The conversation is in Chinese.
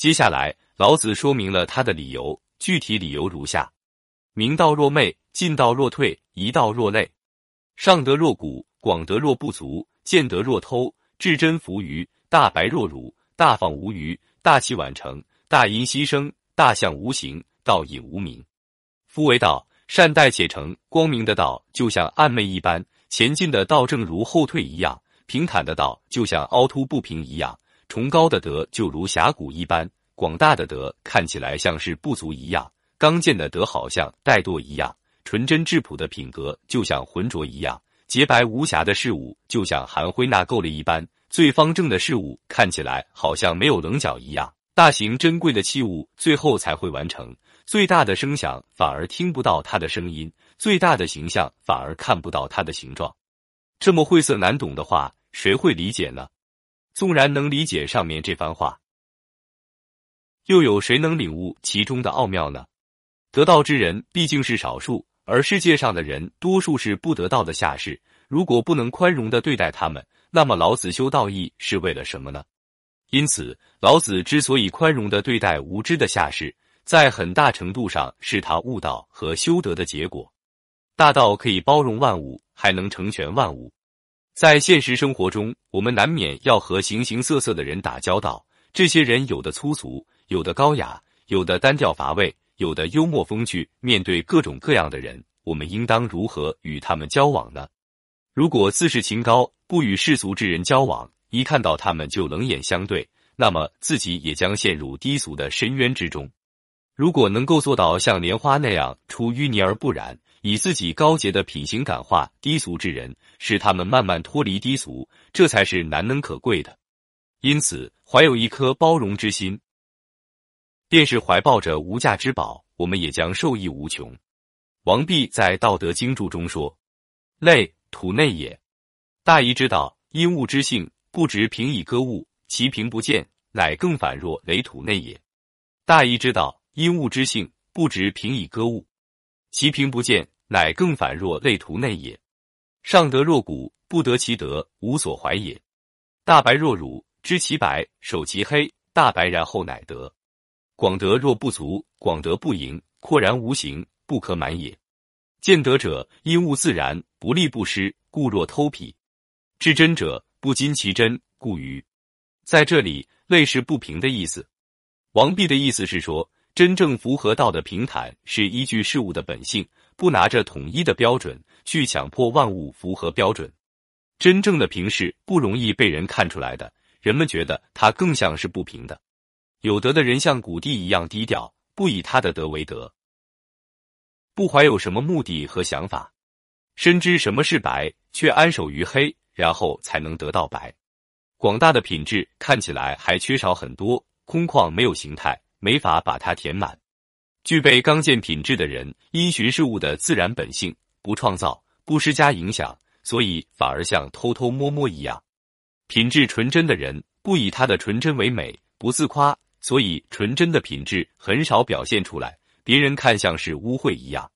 接下来，老子说明了他的理由，具体理由如下：明道若昧，进道若退，一道若累，上德若谷，广德若不足，见德若偷，至真浮于，大白若辱，大放无余，大器晚成，大音希声，大象无形，道隐无名。夫为道，善待且成。光明的道就像暗昧一般，前进的道正如后退一样，平坦的道就像凹凸不平一样。崇高的德就如峡谷一般，广大的德看起来像是不足一样，刚健的德好像怠惰一样，纯真质朴的品格就像浑浊一样，洁白无瑕的事物就像含灰纳垢了一般，最方正的事物看起来好像没有棱角一样，大型珍贵的器物最后才会完成，最大的声响反而听不到它的声音，最大的形象反而看不到它的形状。这么晦涩难懂的话，谁会理解呢？纵然能理解上面这番话，又有谁能领悟其中的奥妙呢？得道之人毕竟是少数，而世界上的人多数是不得道的下士。如果不能宽容的对待他们，那么老子修道义是为了什么呢？因此，老子之所以宽容的对待无知的下士，在很大程度上是他悟道和修德的结果。大道可以包容万物，还能成全万物。在现实生活中，我们难免要和形形色色的人打交道。这些人有的粗俗，有的高雅，有的单调乏味，有的幽默风趣。面对各种各样的人，我们应当如何与他们交往呢？如果自视清高，不与世俗之人交往，一看到他们就冷眼相对，那么自己也将陷入低俗的深渊之中。如果能够做到像莲花那样出淤泥而不染。以自己高洁的品行感化低俗之人，使他们慢慢脱离低俗，这才是难能可贵的。因此，怀有一颗包容之心，便是怀抱着无价之宝，我们也将受益无穷。王弼在《道德经注》中说：“类土内也，大夷之道，因物之性，不直平以割物，其平不见，乃更反若垒土内也。大夷之道，因物之性，不直平以割物。”其平不见，乃更反若类图内也。上德若谷，不得其德，无所怀也。大白若辱，知其白，守其黑。大白然后乃德。广德若不足，广德不盈，阔然无形，不可满也。见德者，因物自然，不立不失，故若偷匹。至真者，不矜其真，故愚。在这里，类是不平的意思。王弼的意思是说。真正符合道的平坦，是依据事物的本性，不拿着统一的标准去强迫万物符合标准。真正的平是不容易被人看出来的，人们觉得它更像是不平的。有德的人像谷地一样低调，不以他的德为德，不怀有什么目的和想法，深知什么是白，却安守于黑，然后才能得到白。广大的品质看起来还缺少很多，空旷没有形态。没法把它填满。具备刚健品质的人，因循事物的自然本性，不创造，不施加影响，所以反而像偷偷摸摸一样。品质纯真的人，不以他的纯真为美，不自夸，所以纯真的品质很少表现出来，别人看像是污秽一样。